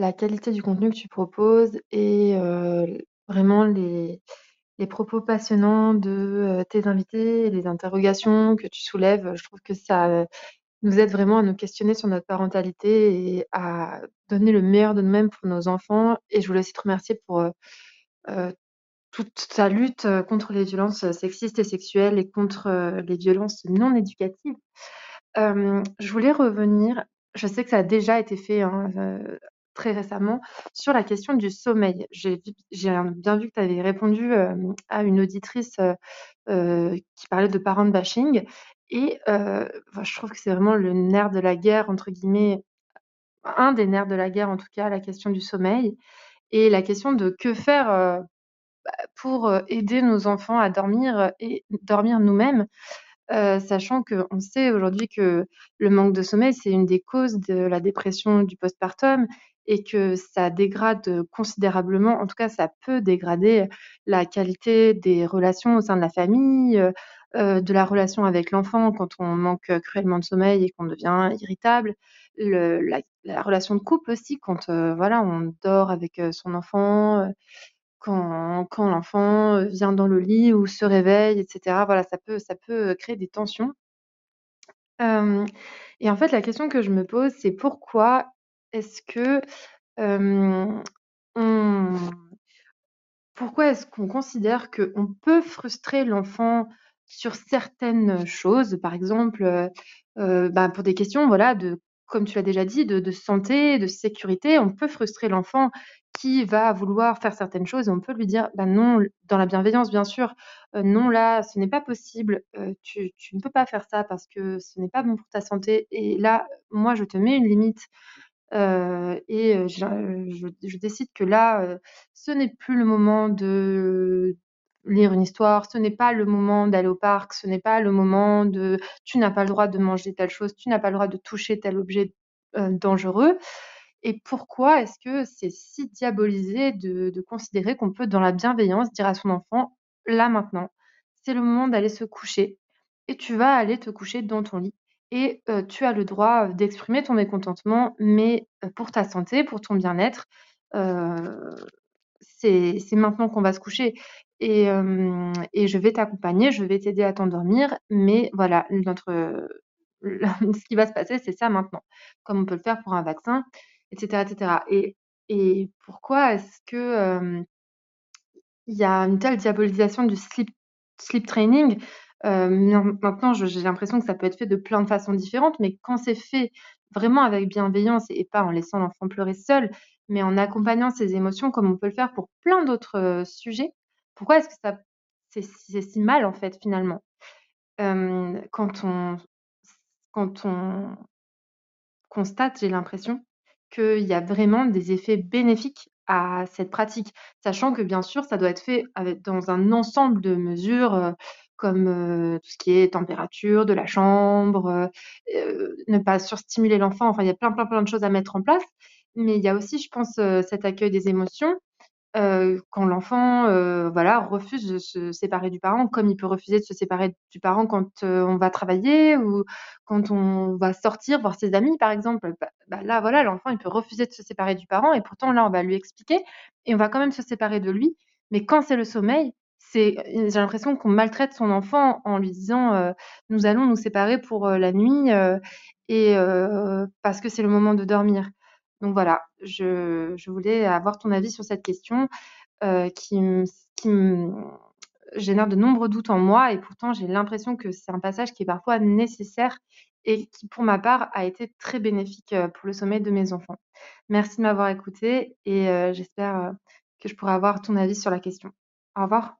la qualité du contenu que tu proposes et vraiment les, les propos passionnants de tes invités les interrogations que tu soulèves. Je trouve que ça nous aide vraiment à nous questionner sur notre parentalité et à donner le meilleur de nous-mêmes pour nos enfants. Et je voulais aussi te remercier pour toute ta lutte contre les violences sexistes et sexuelles et contre les violences non éducatives. je voulais revenir, je sais que ça a déjà été fait, hein, très récemment sur la question du sommeil. J'ai bien vu que tu avais répondu à une auditrice qui parlait de parent bashing. Et je trouve que c'est vraiment le nerf de la guerre, entre guillemets, un des nerfs de la guerre, en tout cas, la question du sommeil. Et la question de que faire bah, pour aider nos enfants à dormir et dormir nous-mêmes. sachant qu'on sait aujourd'hui que le manque de sommeil, c'est une des causes de la dépression du postpartum et que ça dégrade considérablement, en tout cas ça peut dégrader la qualité des relations au sein de la famille, euh, de la relation avec l'enfant quand on manque cruellement de sommeil et qu'on devient irritable, le, la, la, relation de couple aussi quand euh, voilà on dort avec son enfant, quand, l'enfant vient dans le lit ou se réveille, etc. Voilà, ça peut, créer des tensions. Euh, et en fait, la question que je me pose, c'est pourquoi est-ce que, pourquoi est-ce qu'on considère qu'on peut frustrer l'enfant sur certaines choses? Par exemple, bah, pour des questions, voilà, comme tu l'as déjà dit, de santé, de sécurité. On peut frustrer l'enfant qui va vouloir faire certaines choses et on peut lui dire: «Bah, non», dans la bienveillance bien sûr, «Non, là, ce n'est pas possible, tu ne peux pas faire ça parce que ce n'est pas bon pour ta santé et là, moi, je te mets une limite». Euh, et je, décide que là, ce n'est plus le moment de lire une histoire, ce n'est pas le moment d'aller au parc, ce n'est pas le moment de tu n'as pas le droit de manger telle chose, tu n'as pas le droit de toucher tel objet dangereux. Et pourquoi est-ce que c'est si diabolisé de considérer qu'on peut, dans la bienveillance, dire à son enfant, là maintenant, c'est le moment d'aller se coucher et tu vas aller te coucher dans ton lit et tu as le droit d'exprimer ton mécontentement, mais pour ta santé, pour ton bien-être, c'est maintenant qu'on va se coucher et je vais t'accompagner, je vais t'aider à t'endormir, mais voilà, notre ce qui va se passer, c'est ça maintenant, comme on peut le faire pour un vaccin etc. et et pourquoi est-ce que, il y a une telle diabolisation du sleep training? Maintenant, j'ai l'impression que ça peut être fait de plein de façons différentes, mais quand c'est fait vraiment avec bienveillance et pas en laissant l'enfant pleurer seul, mais en accompagnant ses émotions comme on peut le faire pour plein d'autres sujets, pourquoi est-ce que ça c'est si mal en fait finalement? quand on quand on constate, j'ai l'impression qu'il y a vraiment des effets bénéfiques à cette pratique, sachant que bien sûr ça doit être fait dans un ensemble de mesures, comme tout ce qui est température de la chambre, ne pas surstimuler l'enfant. Enfin, il y a plein, plein, plein de choses à mettre en place. Mais il y a aussi, je pense, cet accueil des émotions quand l'enfant, voilà, refuse de se séparer du parent, comme il peut refuser de se séparer du parent quand, on va travailler ou quand on va sortir voir ses amis, par exemple. Bah, bah, là, voilà, l'enfant, il peut refuser de se séparer du parent et pourtant là, on va lui expliquer et on va quand même se séparer de lui. Mais quand c'est le sommeil, c'est j'ai l'impression qu'on maltraite son enfant en lui disant, «Nous allons nous séparer pour, la nuit, et parce que c'est le moment de dormir». Donc voilà, je, voulais avoir ton avis sur cette question euh, qui, me, génère de nombreux doutes en moi et pourtant j'ai l'impression que c'est un passage qui est parfois nécessaire et qui pour ma part a été très bénéfique euh, pour le sommeil de mes enfants. Merci de m'avoir écouté et euh, j'espère que je pourrai avoir ton avis sur la question. Au revoir.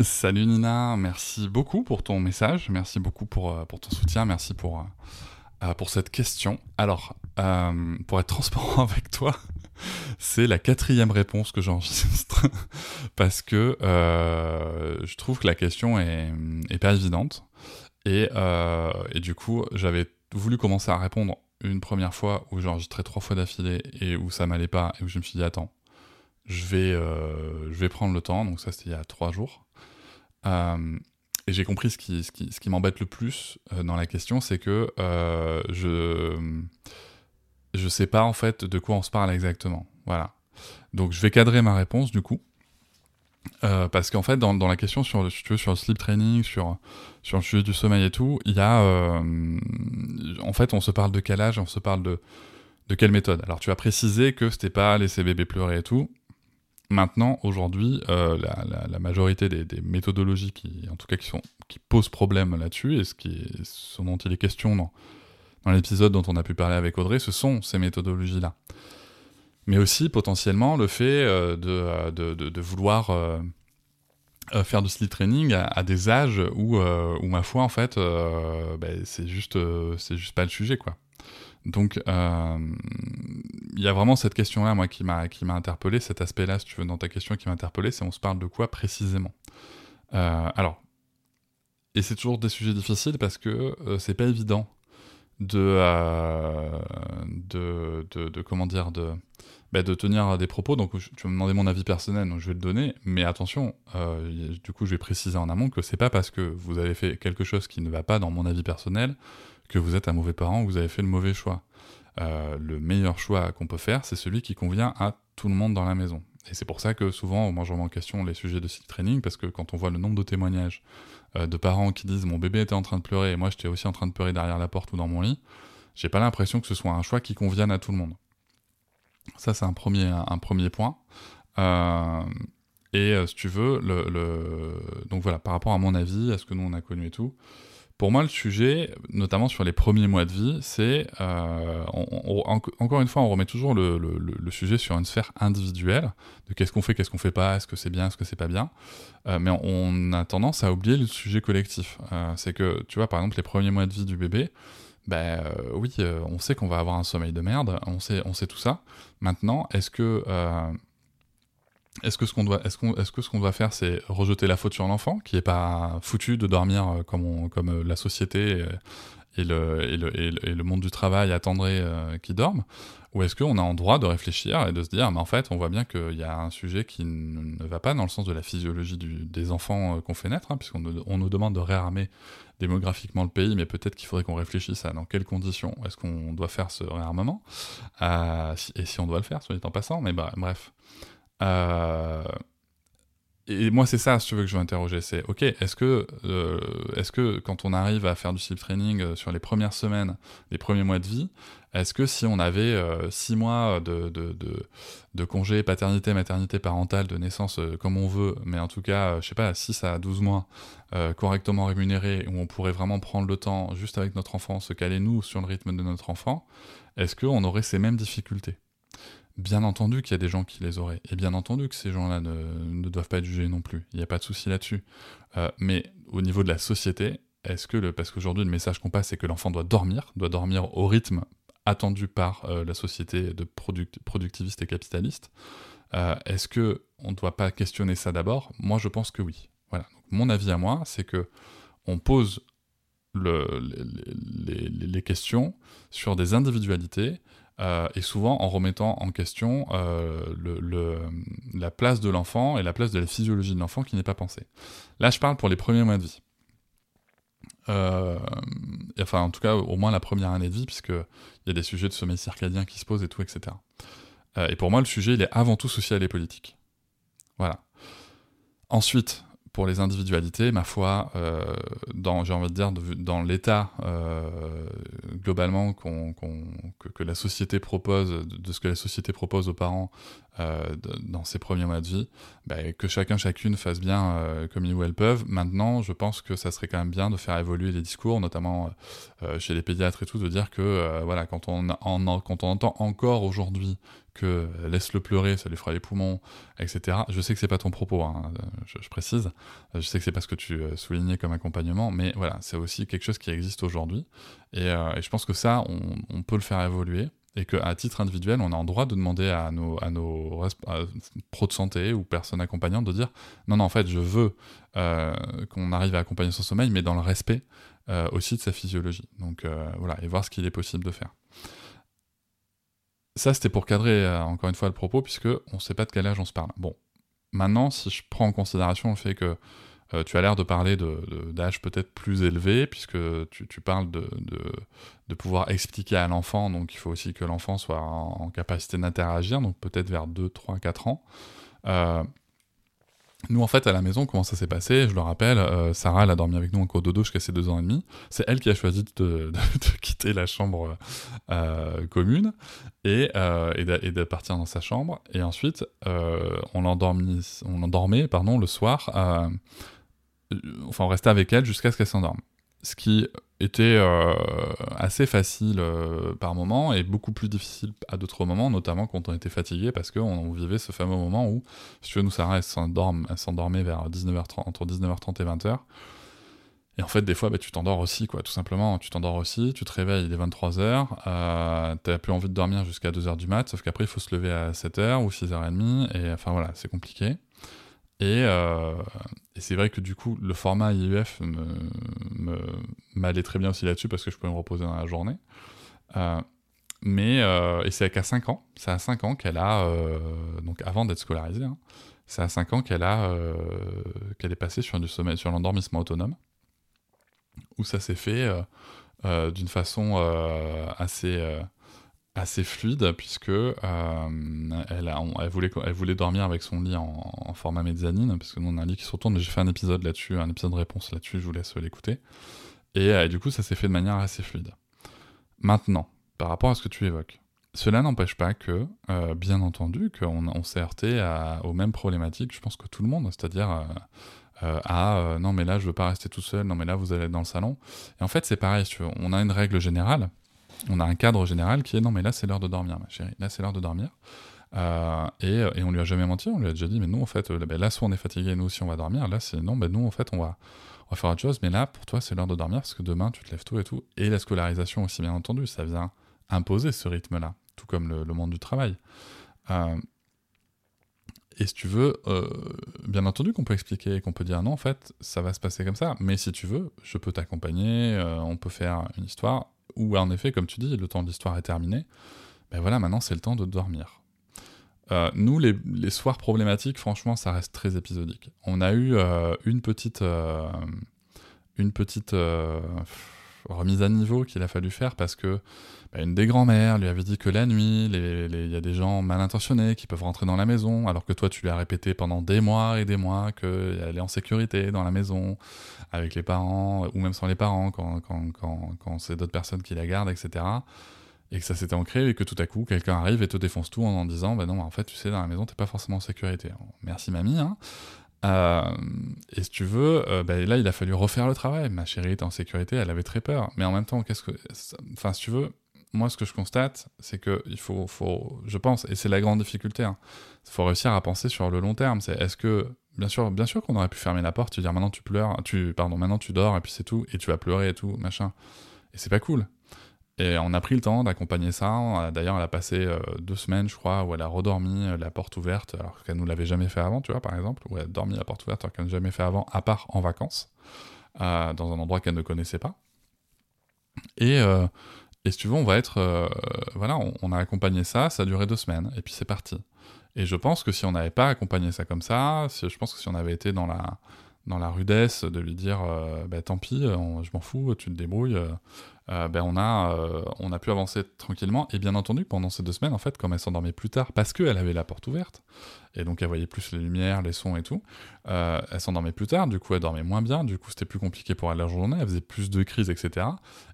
Salut Nina, merci beaucoup pour ton message, merci beaucoup pour, euh, pour ton soutien, merci pour, euh, euh, pour cette question. Alors, pour être transparent avec toi, c'est la quatrième réponse que j'enregistre parce que je trouve que la question est, est pas évidente. Et, et du coup j'avais voulu commencer à répondre une première fois où j'enregistrais trois fois d'affilée et où ça m'allait pas et où je me suis dit attends je vais, je vais prendre le temps. Donc ça c'était il y a trois jours et j'ai compris ce qui, ce qui, ce qui m'embête le plus euh, dans la question, c'est que euh, je je sais pas en fait de quoi on se parle exactement. Voilà. Donc je vais cadrer ma réponse du coup. Euh, parce qu'en fait, dans, la question sur, tu veux, sur le sleep training, sur, sur le sujet du sommeil et tout, il y a. Euh, en fait, on se parle de quel âge, on se parle de, de quelle méthode. Alors, tu as précisé que c'était pas laisser bébé pleurer et tout. Maintenant, aujourd'hui, euh, la, majorité des, méthodologies qui, en tout cas, qui, posent problème là-dessus, et ce, qui ce dont il est question dans, l'épisode dont on a pu parler avec Audrey, ce sont ces méthodologies-là. Mais aussi, potentiellement, le fait euh, euh, de, vouloir faire du sleep training à, des âges où, où, ma foi, en fait, ben, c'est juste, c'est juste pas le sujet, quoi. Donc, euh, il y a vraiment cette question-là, moi, qui m'a interpellé, cet aspect-là, si tu veux, dans ta question, qui m'a interpellé, c'est on se parle de quoi précisément? Euh, Alors, et c'est toujours des sujets difficiles parce que euh, c'est pas évident de, de, de, comment dire, de, bah, tenir des propos. Donc, tu me demander mon avis personnel, donc je vais le donner. Mais attention, du coup, je vais préciser en amont que c'est pas parce que vous avez fait quelque chose qui ne va pas dans mon avis personnel que vous êtes un mauvais parent ou vous avez fait le mauvais choix. Euh, le meilleur choix qu'on peut faire, c'est celui qui convient à tout le monde dans la maison. Et c'est pour ça que souvent, moi je remets en question les sujets de sleep training, parce que quand on voit le nombre de témoignages euh, de parents qui disent mon bébé était en train de pleurer et moi j'étais aussi en train de pleurer derrière la porte ou dans mon lit, j'ai pas l'impression que ce soit un choix qui convienne à tout le monde. Ça c'est un premier, un premier point. Euh, et si tu veux, le, le, donc voilà, par rapport à mon avis, à ce que nous on a connu et tout, pour moi, le sujet, notamment sur les premiers mois de vie, c'est, euh, encore une fois, on remet toujours le, sujet sur une sphère individuelle, de qu'est-ce qu'on fait, qu'est-ce qu'on fait pas, est-ce que c'est bien, est-ce que c'est pas bien, euh, mais on a tendance à oublier le sujet collectif. Euh, c'est que, tu vois, par exemple, les premiers mois de vie du bébé, ben oui, on sait qu'on va avoir un sommeil de merde, on sait, on sait tout ça. Maintenant, est-ce que est-ce que ce qu'on doit, est-ce qu'on, est-ce que ce qu'on doit faire, c'est rejeter la faute sur l'enfant, qui est pas foutu de dormir euh, comme, comme euh, la société et, le, et, le, et, le, monde du travail attendrait euh, qu'il dorme? Ou est-ce qu'on a en droit de réfléchir et de se dire, mais en fait, on voit bien qu'il y a un sujet qui ne va pas dans le sens de la physiologie des enfants qu'on fait naître, hein, puisqu'on on nous demande de réarmer démographiquement le pays, mais peut-être qu'il faudrait qu'on réfléchisse à dans quelles conditions est-ce qu'on doit faire ce réarmement, et si on doit le faire, soit dit en passant, mais bah, bref. Euh, et moi, c'est ça, si tu veux, que je veux interroger. C'est, ok, est-ce que, euh, est-ce que quand on arrive à faire du sleep training euh, sur les premières semaines, les premiers mois de vie, est-ce que si on avait euh, six mois de, de, congé paternité, maternité, parentale, de naissance, comme on veut, mais en tout cas, je sais pas, 6 à 12 mois, correctement rémunérés, où on pourrait vraiment prendre le temps, juste avec notre enfant, se caler nous sur le rythme de notre enfant, est-ce qu'on aurait ces mêmes difficultés? Bien entendu qu'il y a des gens qui les auraient, et bien entendu que ces gens-là ne, doivent pas être jugés non plus, il n'y a pas de souci là-dessus. Euh, mais au niveau de la société, est-ce que, parce qu'aujourd'hui le message qu'on passe c'est que l'enfant doit dormir, doit dormir au rythme attendu par euh, la société de productiviste et capitaliste, euh, est-ce que on ne doit pas questionner ça d'abord? Moi je pense que oui. Voilà. mon avis à moi, c'est que on pose le, les, les, questions sur des individualités euh, et souvent en remettant en question euh, la place de l'enfant et la place de la physiologie de l'enfant qui n'est pas pensée. Là, je parle pour les premiers mois de vie. Euh, enfin, en tout cas, au moins la première année de vie, puisqu'il y a des sujets de sommeil circadien qui se posent et tout, etc. et pour moi, le sujet, il est avant tout social et politique. Voilà. Ensuite, pour les individualités, ma foi, euh, dans, j'ai envie de dire, dans l'état euh, globalement qu'on, que, la société propose, de, ce que la société propose aux parents euh, dans ces premiers mois de vie, bah, que chacun, chacune fasse bien comme ils ou elles peuvent. Maintenant, je pense que ça serait quand même bien de faire évoluer les discours, notamment chez les pédiatres et tout, de dire que voilà, quand on, entend encore aujourd'hui que laisse-le pleurer, ça lui fera les poumons, etc. Je sais que c'est pas ton propos, hein, je, précise. Je sais que c'est pas ce que tu euh, soulignais comme accompagnement, mais voilà, c'est aussi quelque chose qui existe aujourd'hui. Et, euh, je pense que ça, on, peut le faire évoluer. Et qu'à titre individuel, on a le droit de demander à nos, à pros de santé ou personnes accompagnantes de dire non, non, en fait, je veux euh, qu'on arrive à accompagner son sommeil, mais dans le respect aussi de sa physiologie. Donc voilà, et voir ce qu'il est possible de faire. Ça, c'était pour cadrer euh, encore une fois le propos, puisque on ne sait pas de quel âge on se parle. Bon, maintenant, si je prends en considération le fait que euh, tu as l'air de parler d'âge peut-être plus élevé, puisque tu, parles de, de, pouvoir expliquer à l'enfant, donc il faut aussi que l'enfant soit en, capacité d'interagir, donc peut-être vers 2, 3, 4 ans. Euh, nous, en fait, à la maison, comment ça s'est passé? Je le rappelle, euh, Sarah, elle a dormi avec nous en cours dodo jusqu'à ses deux ans et demi. C'est elle qui a choisi de, quitter la chambre euh, commune et, euh, de, partir dans sa chambre. Et ensuite, on l'endormait le soir. enfin, on restait avec elle jusqu'à ce qu'elle s'endorme ce qui était euh, assez facile euh, par moment et beaucoup plus difficile à d'autres moments, notamment quand on était fatigué parce qu'on vivait ce fameux moment où, si tu veux, nous, Sarah, elle s'endormait vers 19h30, entre 19h30 et 20h. Et en fait, des fois, bah, tu t'endors aussi, quoi, tout simplement. Tu t'endors aussi, tu te réveilles, il est 23h, euh, t'as plus envie de dormir jusqu'à 2h du mat, sauf qu'après, il faut se lever à 7h ou 6h30, et enfin voilà, c'est compliqué. Euh, et, c'est vrai que du coup, le format IUF m'allait très bien aussi là-dessus parce que je pouvais me reposer dans la journée. Euh, mais, euh, et c'est qu'à 5 ans, c'est à 5 ans qu'elle a, donc avant d'être scolarisée, hein, c'est à 5 ans qu'elle a, qu'elle est passée sur sur l'endormissement autonome, où ça s'est fait d'une façon assez assez fluide puisque euh, elle, voulait, dormir avec son lit en, format mezzanine parce que nous on a un lit qui se retourne j'ai fait un épisode là-dessus un épisode de réponse là-dessus je vous laisse l'écouter. Et euh, du coup ça s'est fait de manière assez fluide. Maintenant par rapport à ce que tu évoques cela n'empêche pas que euh, bien entendu qu'on on, s'est heurté aux mêmes problématiques je pense que tout le monde c'est-à-dire à non mais là je veux pas rester tout seul non mais là vous allez être dans le salon et en fait c'est pareil on a une règle générale on a un cadre général qui est non mais là c'est l'heure de dormir ma chérie, là c'est l'heure de dormir. Euh, et, et, on lui a jamais menti, on lui a déjà dit mais nous en fait euh, ben, là soit on est fatigué, nous aussi on va dormir, là c'est non ben nous en fait on va, on va faire autre chose, mais là pour toi c'est l'heure de dormir parce que demain tu te lèves tôt et tout. Et la scolarisation aussi bien entendu, ça vient imposer ce rythme-là, tout comme le, monde du travail. Euh, et si tu veux, bien entendu qu'on peut expliquer, qu'on peut dire non, en fait, ça va se passer comme ça. Mais si tu veux, je peux t'accompagner, on peut faire une histoire où en effet, comme tu dis, le temps de l'histoire est terminé, ben voilà, maintenant c'est le temps de dormir. Euh, nous, les, soirs problématiques, franchement, ça reste très épisodique. On a eu euh, une petite, euh, une petite, remise à niveau qu'il a fallu faire parce que bah, une des grand-mères lui avait dit que la nuit, il y a des gens mal intentionnés qui peuvent rentrer dans la maison, alors que toi tu lui as répété pendant des mois et des mois qu'elle est en sécurité dans la maison, avec les parents, ou même sans les parents, quand, quand, quand, quand c'est d'autres personnes qui la gardent, etc. Et que ça s'était ancré et que tout à coup quelqu'un arrive et te défonce tout en en disant bah non en fait tu sais dans la maison t'es pas forcément en sécurité. merci mamie hein. Euh, et si tu veux, euh, bah, là, il a fallu refaire le travail. Ma chérie était en sécurité, elle avait très peur. Mais en même temps, qu'est-ce que. Enfin, si tu veux, moi, ce que je constate, c'est que il faut, faut, je pense, et c'est la grande difficulté, il hein, faut réussir à penser sur le long terme. C'est est-ce que, bien sûr, bien sûr qu'on aurait pu fermer la porte, tu dire maintenant tu pleures, tu, pardon, maintenant tu dors et puis c'est tout, et tu vas pleurer et tout, machin. Et c'est pas cool. Et on a pris le temps d'accompagner ça. D'ailleurs, elle a passé euh, deux semaines, je crois, où elle a redormi euh, la porte ouverte, alors qu'elle nous l'avait jamais fait avant, tu vois, par exemple, où elle a dormi la porte ouverte alors qu'elle n'a jamais fait avant, à part en vacances, euh, dans un endroit qu'elle ne connaissait pas. Et, et si tu veux, on va être. voilà, on, a accompagné ça, ça a duré deux semaines, et puis c'est parti. Et je pense que si on n'avait pas accompagné ça comme ça, je pense que si on avait été dans la, dans la rudesse de lui dire bah, tant pis, je m'en fous, tu te débrouilles, euh, ben on, a, euh, on a pu avancer tranquillement. Et bien entendu, pendant ces deux semaines, en fait, comme elle s'endormait plus tard, parce qu'elle avait la porte ouverte, et donc elle voyait plus les lumières, les sons et tout, euh, elle s'endormait plus tard, du coup elle dormait moins bien, du coup c'était plus compliqué pour elle la journée, elle faisait plus de crises, etc.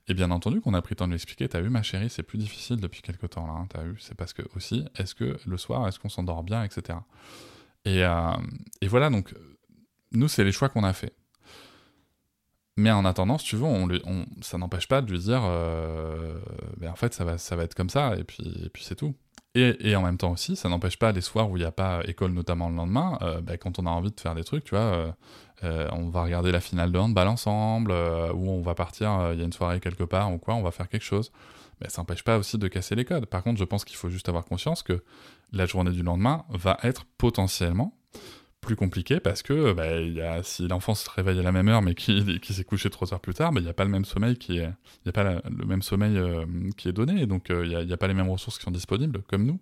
Et bien entendu qu'on a pris le temps de lui expliquer, t'as vu ma chérie, c'est plus difficile depuis quelques temps là, hein, t'as vu, c'est parce que aussi, est-ce que le soir, est-ce qu'on s'endort bien, etc. Et, et voilà, donc nous c'est les choix qu'on a fait. Mais en attendant, si tu veux, ça n'empêche pas de lui dire, euh, ben en fait, ça va, être comme ça, et puis, c'est tout. Et, en même temps aussi, ça n'empêche pas les soirs où il n'y a pas école, notamment le lendemain, euh, ben, quand on a envie de faire des trucs, euh, on va regarder la finale de handball ensemble, ou on va partir, il y a une soirée quelque part, ou quoi, on va faire quelque chose. Mais ben, ça n'empêche pas aussi de casser les codes. Par contre, je pense qu'il faut juste avoir conscience que la journée du lendemain va être potentiellement plus compliqué parce que bah, y a, si l'enfant se réveille à la même heure mais qui, s'est couché trois heures plus tard, bah, il n'y a pas le même sommeil qui est, y a le même sommeil euh, qui est donné, donc euh, il n'y a, pas les mêmes ressources qui sont disponibles comme nous.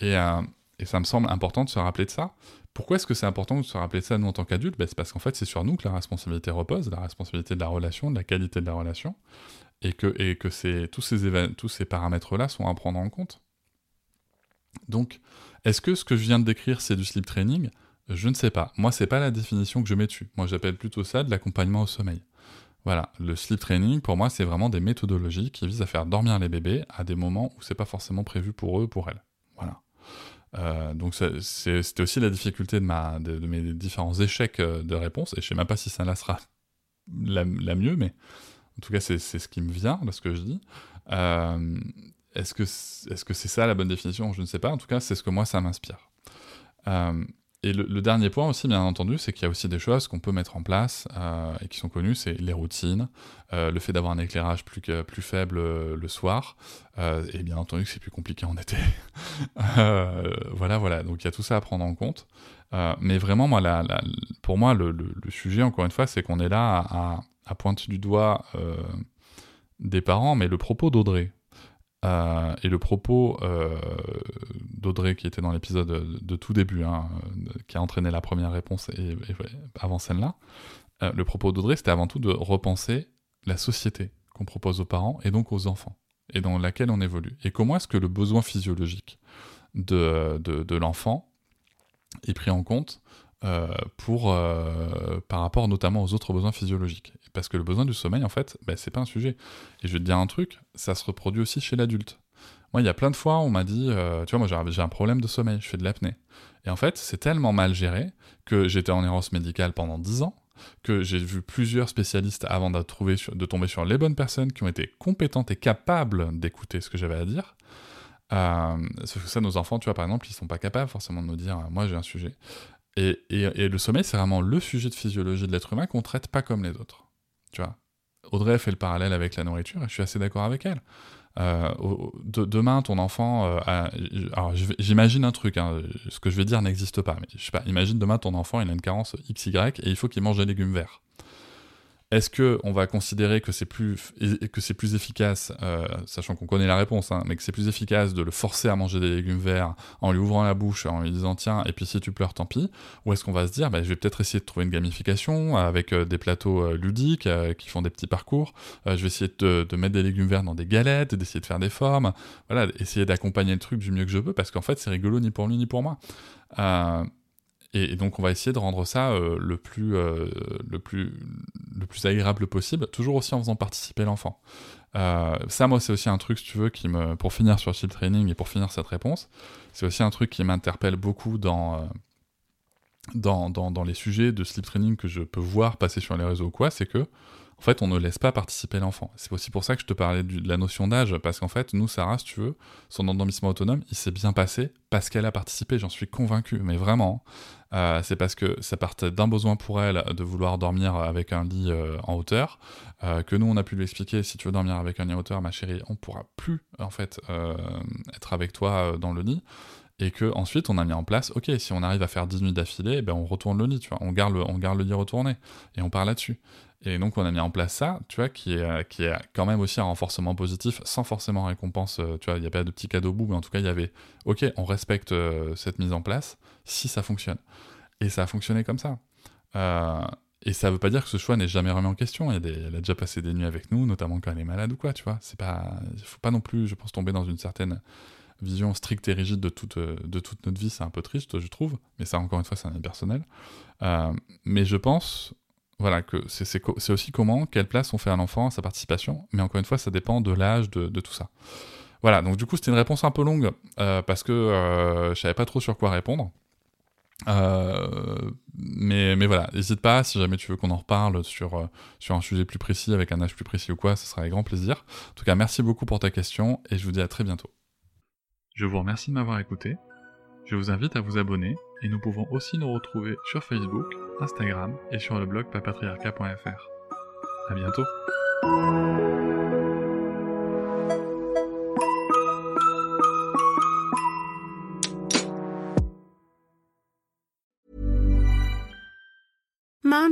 Et, euh, et ça me semble important de se rappeler de ça. Pourquoi est-ce que c'est important de se rappeler de ça nous en tant qu'adultes? Bah, C'est parce qu'en fait c'est sur nous que la responsabilité repose, la responsabilité de la relation, de la qualité de la relation, et que, tous ces, ces paramètres-là sont à prendre en compte. Donc, est-ce que ce que je viens de décrire c'est du sleep training? Je ne sais pas. Moi, c'est pas la définition que je mets dessus. Moi, j'appelle plutôt ça de l'accompagnement au sommeil. Voilà, le sleep training, pour moi, c'est vraiment des méthodologies qui visent à faire dormir les bébés à des moments où c'est pas forcément prévu pour eux ou pour elles. Voilà. Euh, donc c'était aussi la difficulté de, mes différents échecs euh, de réponse, et je sais même pas si ça là sera la, mieux, mais en tout cas c'est ce qui me vient de ce que je dis. Euh, est-ce que c'est -ce c'est ça la bonne définition? Je ne sais pas, en tout cas c'est ce que moi ça m'inspire. Et le, dernier point aussi, bien entendu, c'est qu'il y a aussi des choses qu'on peut mettre en place euh, et qui sont connues, c'est les routines, euh, le fait d'avoir un éclairage plus, plus faible euh, le soir, et bien entendu que c'est plus compliqué en été. voilà, voilà. Donc il y a tout ça à prendre en compte. mais vraiment, moi, pour moi, le, sujet, encore une fois, c'est qu'on est là à, à, pointer du doigt des parents, mais le propos d'Audrey, euh, et le propos euh, d'Audrey, qui était dans l'épisode de, tout début, hein, qui a entraîné la première réponse et, avant celle-là, euh, le propos d'Audrey, c'était avant tout de repenser la société qu'on propose aux parents et donc aux enfants, et dans laquelle on évolue. Et comment est-ce que le besoin physiologique de, de l'enfant est pris en compte euh, pour, euh, par rapport notamment aux autres besoins physiologiques. Parce que le besoin du sommeil, en fait, bah, c'est pas un sujet. Et je vais te dire un truc, ça se reproduit aussi chez l'adulte. Moi, il y a plein de fois, on m'a dit, euh, tu vois, moi j'ai un problème de sommeil, je fais de l'apnée. Et en fait, c'est tellement mal géré que j'étais en errance médicale pendant 10 ans, que j'ai vu plusieurs spécialistes avant de, trouver de tomber sur les bonnes personnes qui ont été compétentes et capables d'écouter ce que j'avais à dire. Euh, sauf que ça, nos enfants, tu vois, par exemple, ils sont pas capables forcément de nous dire, moi j'ai un sujet. Et, le sommeil, c'est vraiment le sujet de physiologie de l'être humain qu'on traite pas comme les autres. Tu vois Audrey fait le parallèle avec la nourriture et je suis assez d'accord avec elle. Euh, demain, ton enfant, euh, alors j'imagine un truc, hein, ce que je vais dire n'existe pas, mais je sais pas, imagine demain ton enfant, il a une carence XY et il faut qu'il mange des légumes verts. Est-ce que on va considérer que c'est plus efficace, euh, sachant qu'on connaît la réponse, hein, mais que c'est plus efficace de le forcer à manger des légumes verts en lui ouvrant la bouche, en lui disant tiens, et puis si tu pleures, tant pis, ou est-ce qu'on va se dire bah, je vais peut-être essayer de trouver une gamification avec euh, des plateaux euh, ludiques qui font des petits parcours, je vais essayer de, mettre des légumes verts dans des galettes, d'essayer de faire des formes, voilà, essayer d'accompagner le truc du mieux que je peux, parce qu'en fait c'est rigolo ni pour lui ni pour moi. Et, donc on va essayer de rendre ça le, plus, le plus agréable possible, toujours aussi en faisant participer l'enfant. Euh, ça, moi, c'est aussi un truc, si tu veux, qui me, pour finir sur Sleep Training et pour finir cette réponse, c'est aussi un truc qui m'interpelle beaucoup dans, dans, dans, dans, les sujets de Sleep Training que je peux voir passer sur les réseaux ou quoi, c'est que en fait, on ne laisse pas participer l'enfant. C'est aussi pour ça que je te parlais de la notion d'âge, parce qu'en fait, nous, Sarah, si tu veux, son endormissement autonome, il s'est bien passé parce qu'elle a participé, j'en suis convaincu, mais vraiment. Euh, c'est parce que ça partait d'un besoin pour elle de vouloir dormir avec un lit euh, en hauteur, euh, que nous, on a pu lui expliquer, si tu veux dormir avec un lit en hauteur, ma chérie, on pourra plus, en fait, être avec toi dans le lit et que ensuite on a mis en place, ok, si on arrive à faire 10 nuits d'affilée, ben on retourne le lit, tu vois, on garde le, on garde le lit retourné, et on part là-dessus. Et donc on a mis en place ça, tu vois, qui est, euh, qui est quand même aussi un renforcement positif, sans forcément récompense, euh, tu vois, il n'y a pas de petit cadeau au bout, mais en tout cas il y avait, ok, on respecte euh, cette mise en place, si ça fonctionne. Et ça a fonctionné comme ça. et ça veut pas dire que ce choix n'est jamais remis en question. Elle a déjà passé des nuits avec nous, notamment quand elle est malade ou quoi, tu vois. C'est pas, faut pas non plus, je pense, tomber dans une certaine vision stricte et rigide de toute, de toute notre vie. C'est un peu triste, je trouve. Mais ça, encore une fois, c'est un avis personnel. mais je pense, voilà, que c'est aussi comment, quelle place on fait à l'enfant, à sa participation, mais encore une fois, ça dépend de l'âge, de, tout ça. Voilà, donc du coup, c'était une réponse un peu longue, euh, parce que euh, je savais pas trop sur quoi répondre. Euh, mais, mais voilà, n'hésite pas, si jamais tu veux qu'on en reparle sur, sur un sujet plus précis, avec un âge plus précis ou quoi, ce sera avec grand plaisir. En tout cas, merci beaucoup pour ta question, et je vous dis à très bientôt. Je vous remercie de m'avoir écouté. Je vous invite à vous abonner et nous pouvons aussi nous retrouver sur Facebook, Instagram et sur le blog papatriarca.fr. À bientôt.